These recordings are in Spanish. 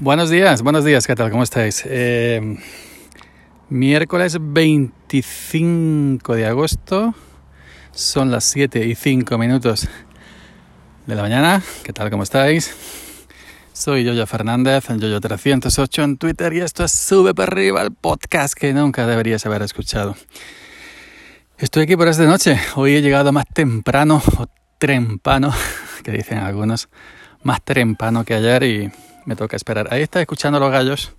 Buenos días, buenos días, ¿qué tal? ¿Cómo estáis? Eh, miércoles 25 de agosto, son las 7 y 5 minutos de la mañana. ¿Qué tal? ¿Cómo estáis? Soy Yoyo Fernández, en Yoyo308 en Twitter y esto es Sube para arriba, el podcast que nunca deberías haber escuchado. Estoy aquí por esta noche. Hoy he llegado más temprano, o trempano, que dicen algunos, más trempano que ayer y me toca esperar. Ahí está escuchando a los gallos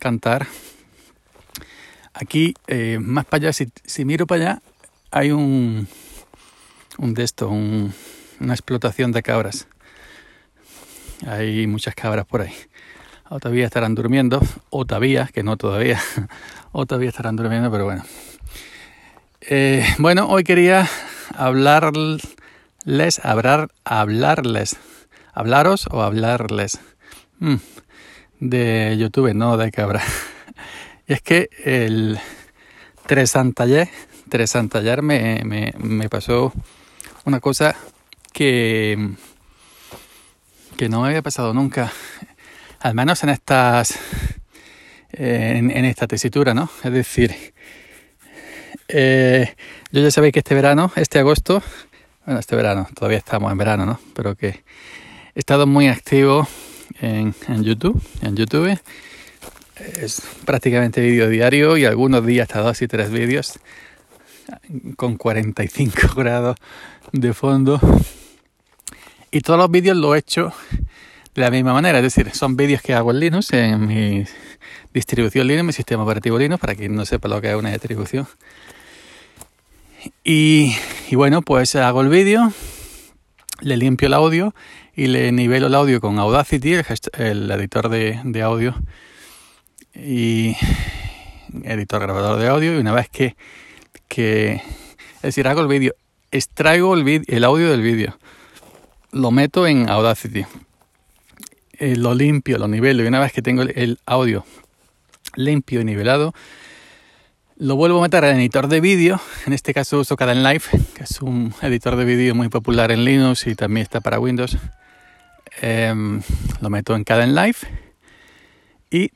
cantar. Aquí, eh, más para allá, si, miro para allá, hay un, un de esto, un, una explotación de cabras. Hay muchas cabras por ahí. O todavía estarán durmiendo, o todavía, que no todavía, o todavía estarán durmiendo, pero bueno. Eh, bueno, hoy quería hablarles, hablar, hablarles hablaros o hablarles mm, de YouTube, no de cabra. Y es que el Tresantaller, Tresantaller me, me, me pasó una cosa que, que no me había pasado nunca, al menos en estas en, esta tesitura, ¿no? Es decir, eh, yo ya sabéis que este verano, este agosto, bueno, este verano, todavía estamos en verano, ¿no? Pero que He estado muy activo en, YouTube, en YouTube. Es prácticamente vídeo diario y algunos días hasta dos y tres vídeos con 45 grados de fondo. Y todos los vídeos los he hecho de la misma manera, es decir, son vídeos que hago en Linux, en mi distribución Linux, mi sistema operativo Linux, para quien no sepa lo que es una distribución. Y, y bueno, pues hago el vídeo, le limpio el audio y le nivelo el audio con Audacity, el, editor de, de, audio y editor grabador de audio y una vez que, que es decir, hago el vídeo, extraigo el, audio del vídeo, lo meto en Audacity, eh, lo limpio, lo nivelo y una vez que tengo el, el audio limpio y nivelado, lo vuelvo a meter al editor de vídeo, en este caso uso Kdenlive, que es un editor de vídeo muy popular en Linux y también está para Windows. Eh, lo meto en Kdenlive y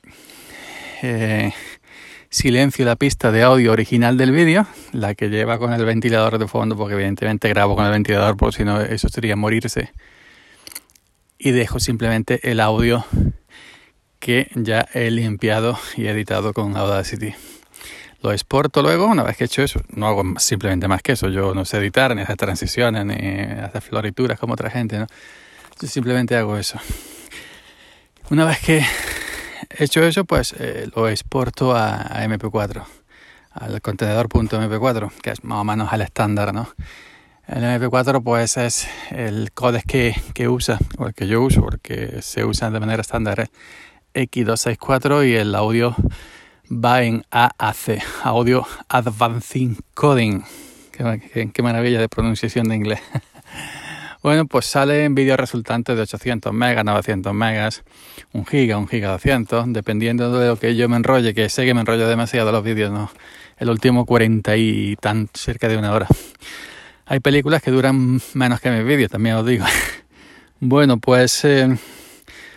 eh, silencio la pista de audio original del vídeo, la que lleva con el ventilador de fondo, porque evidentemente grabo con el ventilador, por si no eso sería morirse. Y dejo simplemente el audio que ya he limpiado y editado con Audacity. Lo exporto luego, una vez que he hecho eso, no hago simplemente más que eso, yo no sé editar, ni hacer transiciones, ni hacer florituras como otra gente, ¿no? Simplemente hago eso. Una vez que he hecho eso, pues eh, lo exporto a, a, MP4, al contenedor.mp4, que es más o menos el estándar, ¿no? El MP4 pues es el códec que, que usa, o el que yo uso, porque se usa de manera estándar, X264 y el audio va en AAC, Audio Advancing Coding. Qué, maravilla de pronunciación de inglés. bueno, pues sale en vídeo resultante de 800 megas, 900 megas, 1 giga, 1 giga 200, dependiendo de lo que yo me enrolle, que sé que me enrollo demasiado los vídeos, ¿no? El último 40 y tan, cerca de una hora. Hay películas que duran menos que mis vídeos, también os digo. bueno, pues eh,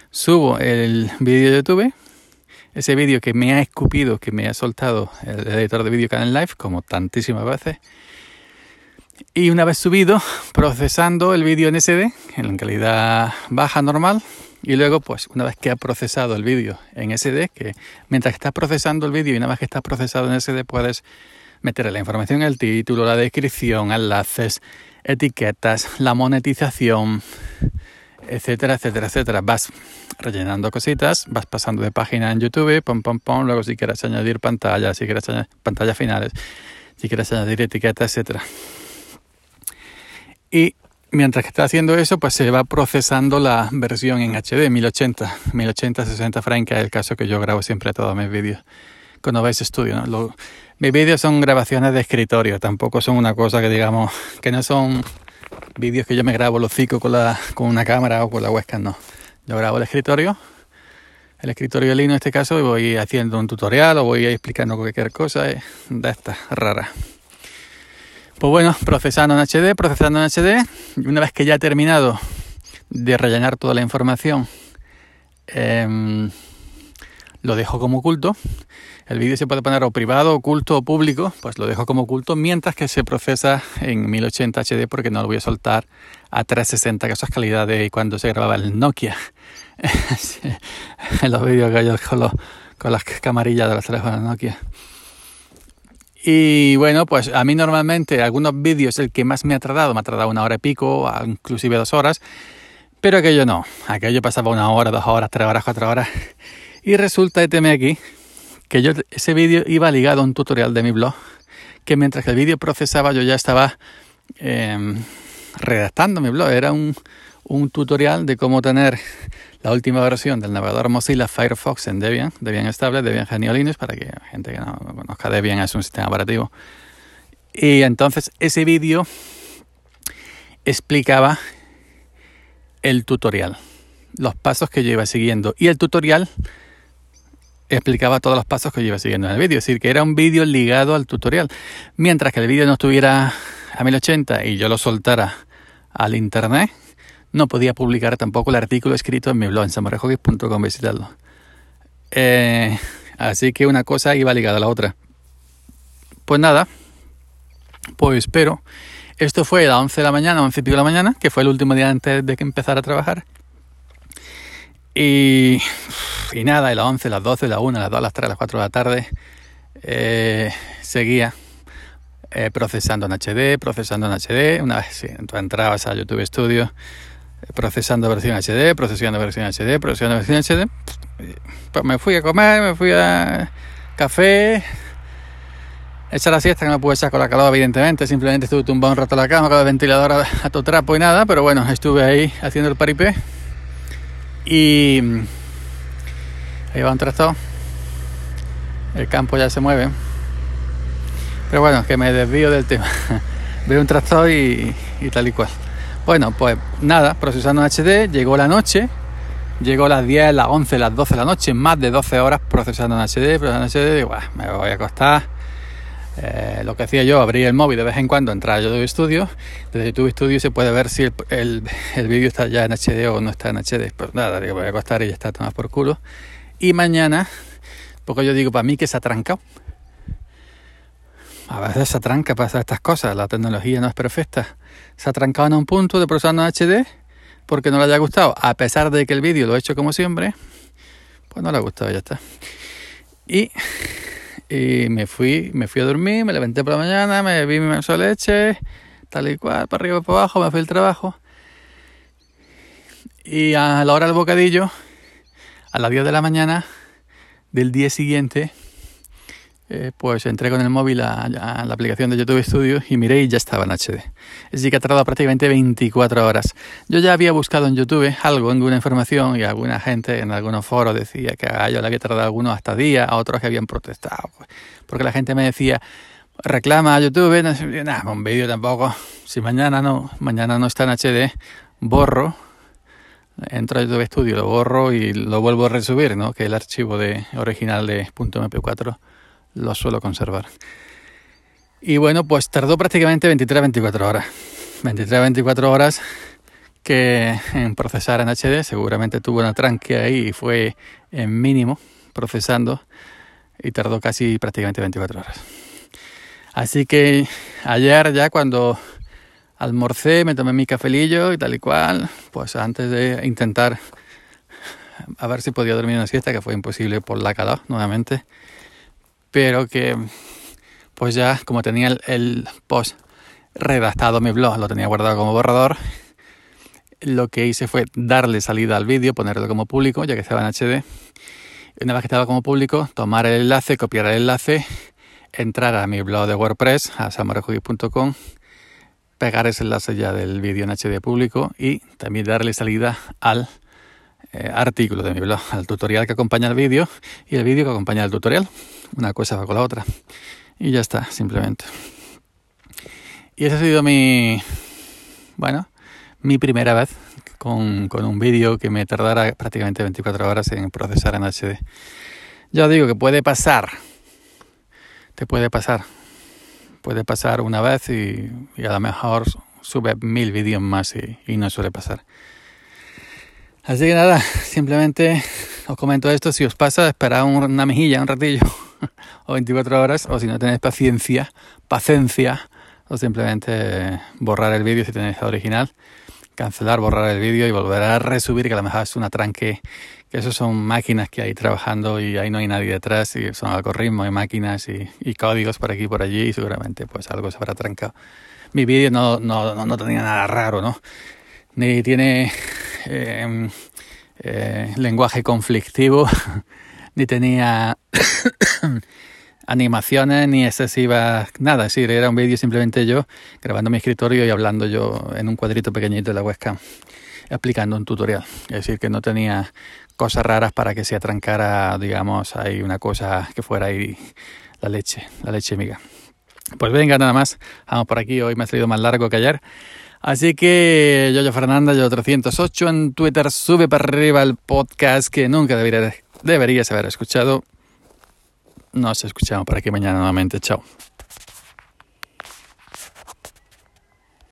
subo el vídeo de YouTube ese vídeo que me ha escupido, que me ha soltado el editor de vídeo Canal Live, como tantísimas veces. Y una vez subido, procesando el vídeo en SD, en calidad baja normal, y luego, pues, una vez que ha procesado el vídeo en SD, que mientras estás procesando el vídeo y una vez que está procesado en SD, puedes meter la información en el título, la descripción, enlaces, etiquetas, la monetización, etcétera, etcétera, etcétera. Vas rellenando cositas, vas pasando de página en YouTube, pom, pom, pom, luego si quieres añadir pantalla, si quieres añadir pantallas finales, si quieres añadir etiquetas, etcétera. Y mientras que está haciendo eso, pues se va procesando la versión en HD 1080, 1080, 60 frames, que es el caso que yo grabo siempre todos mis vídeos con OBS Studio. ¿no? Mis vídeos son grabaciones de escritorio, tampoco son una cosa que digamos, que no son vídeos que yo me grabo los ciclos con, la, con una cámara o con la webcam, no. Yo grabo el escritorio, el escritorio Linux en este caso, y voy haciendo un tutorial o voy explicando cualquier cosa de estas raras. Pues bueno, procesando en HD, procesando en HD, y una vez que ya he terminado de rellenar toda la información em, lo dejo como oculto. El vídeo se puede poner o privado, oculto o público, pues lo dejo como oculto mientras que se procesa en 1080 HD porque no lo voy a soltar a 360, que eso es calidad de cuando se grababa el Nokia. los vídeos que yo con, con las camarillas de los teléfonos Nokia. Y bueno, pues a mí normalmente algunos vídeos el que más me ha tardado, me ha tardado una hora y pico, inclusive dos horas, pero aquello no, aquello pasaba una hora, dos horas, tres horas, cuatro horas. Y resulta, teme aquí, que yo ese vídeo iba ligado a un tutorial de mi blog, que mientras que el vídeo procesaba yo ya estaba em, redactando mi blog, era un, un tutorial de cómo tener la última versión del navegador Mozilla Firefox en Debian, Debian estable, Debian Genio Linux, para que la gente que no conozca Debian es un sistema operativo. Y entonces ese vídeo explicaba el tutorial, los pasos que yo iba siguiendo. Y el tutorial explicaba todos los pasos que yo iba siguiendo en el vídeo. Es decir, que era un vídeo ligado al tutorial. Mientras que el vídeo no estuviera a 1080 y yo lo soltara al internet, no podía publicar tampoco el artículo escrito en mi blog en samarejogis.com, visitarlo. Eh, así que una cosa iba ligada a la otra. Pues nada, pues pero esto fue a las 11 de la mañana, 11 y pico de la mañana, que fue el último día antes de que empezara a trabajar. Y, y nada, a las 11, las 12, las 1, las 2, las 3, las 4 de la tarde, eh, seguía eh, procesando en HD, procesando en HD. Una vez sí, entrabas a YouTube Studio, procesando versión HD, procesando versión HD, procesando versión HD. Pues me fui a comer, me fui a café, echar la siesta que no pude echar con la calor evidentemente, simplemente estuve tumbado un rato en la cama con el ventilador a, a tu trapo y nada, pero bueno, estuve ahí haciendo el paripé. Y ahí va un tractor, el campo ya se mueve, pero bueno, que me desvío del tema, veo un tractor y tal y cual. Bueno, pues nada, procesando en HD, llegó la noche, llegó a las 10, las 11, las 12 de la noche, más de 12 horas procesando en HD, procesando en HD, digo, me voy a acostar. Eh, lo que hacía yo, abrir el móvil de vez en cuando, entrar a YouTube Studio. Desde YouTube Studio se puede ver si el, el, vídeo está ya en HD o no está en HD. Pues nada, digo, voy a acostar y ya está, tomado por culo. Y mañana, porque yo digo, para mí que se ha trancado. A veces se tranca para hacer estas cosas, la tecnología no es perfecta. Se ha trancado en un punto de procesando en HD porque no le haya gustado, a pesar de que el vídeo lo he hecho como siempre, pues no le ha gustado, ya está. Y, me fui, me fui a dormir, me levanté por la mañana, me vi mi mensual leche, tal y cual, para arriba y para abajo, me fui al trabajo. Y a la hora del bocadillo, a las 10 de la mañana del día siguiente, eh, pues entré con el móvil a, la aplicación de YouTube Studio y miré y ya estaba en HD. Es decir, que ha tardado prácticamente 24 horas. Yo ya había buscado en YouTube algo, alguna información y alguna gente en algunos foros decía que a yo le había tardado algunos hasta días, a otros que habían protestado. Pues, porque la gente me decía, reclama a YouTube, no, nada, un vídeo tampoco. Si mañana no, mañana no está en HD, borro entro a YouTube Studio, lo borro y lo vuelvo a resubir, ¿no? que el archivo de original de .mp4 lo suelo conservar. Y bueno, pues tardó prácticamente 23-24 horas. 23-24 horas que en procesar en HD seguramente tuvo una tranque ahí y fue en mínimo procesando y tardó casi prácticamente 24 horas. Así que ayer ya cuando almorcé, me tomé mi cafelillo y tal y cual, pues antes de intentar a ver si podía dormir una siesta, que fue imposible por la calor nuevamente, pero que pues ya como tenía el, post redactado mi blog, lo tenía guardado como borrador, lo que hice fue darle salida al vídeo, ponerlo como público, ya que estaba en HD. Una vez que estaba como público, tomar el enlace, copiar el enlace, entrar a mi blog de WordPress, a samorejuy.com, pegar ese enlace ya del vídeo en HD público y también darle salida al eh, artículo de mi blog, al tutorial que acompaña el vídeo y el vídeo que acompaña el tutorial. Una cosa va con la otra. Y ya está, simplemente. Y esa ha sido mi, bueno, mi primera vez con, con un vídeo que me tardara prácticamente 24 horas en procesar en HD. Ya digo que puede pasar, te puede pasar, puede pasar una vez y, a lo mejor sube mil vídeos más y no suele pasar. Así que nada, simplemente os comento esto. Si os pasa, esperad una mejilla, un ratillo, o 24 horas, o si no tenéis paciencia, paciencia, o simplemente borrar el vídeo si tenéis el original, cancelar, borrar el vídeo y volver a resubir, que a lo mejor es un atranque, que eso son máquinas que hay trabajando y ahí no hay nadie detrás, y son algoritmos y máquinas y, códigos por aquí y por allí, y seguramente pues algo se habrá trancado. Mi vídeo no, no, no tenía nada raro, ¿no? Ni tiene eh, eh, lenguaje conflictivo, ni tenía animaciones ni excesivas, nada, es decir, era un vídeo simplemente yo grabando mi escritorio y hablando yo en un cuadrito pequeñito de la webcam, explicando un tutorial. Es decir, que no tenía cosas raras para que se atrancara, digamos, ahí una cosa que fuera ahí la leche, la leche miga. Pues venga, nada más, vamos por aquí, hoy me ha salido más largo que ayer. Así que yo, yo Fernanda, yo 308 en Twitter, sube para arriba el podcast que nunca debería, deberías haber escuchado. Nos escuchamos por aquí mañana nuevamente. Chao.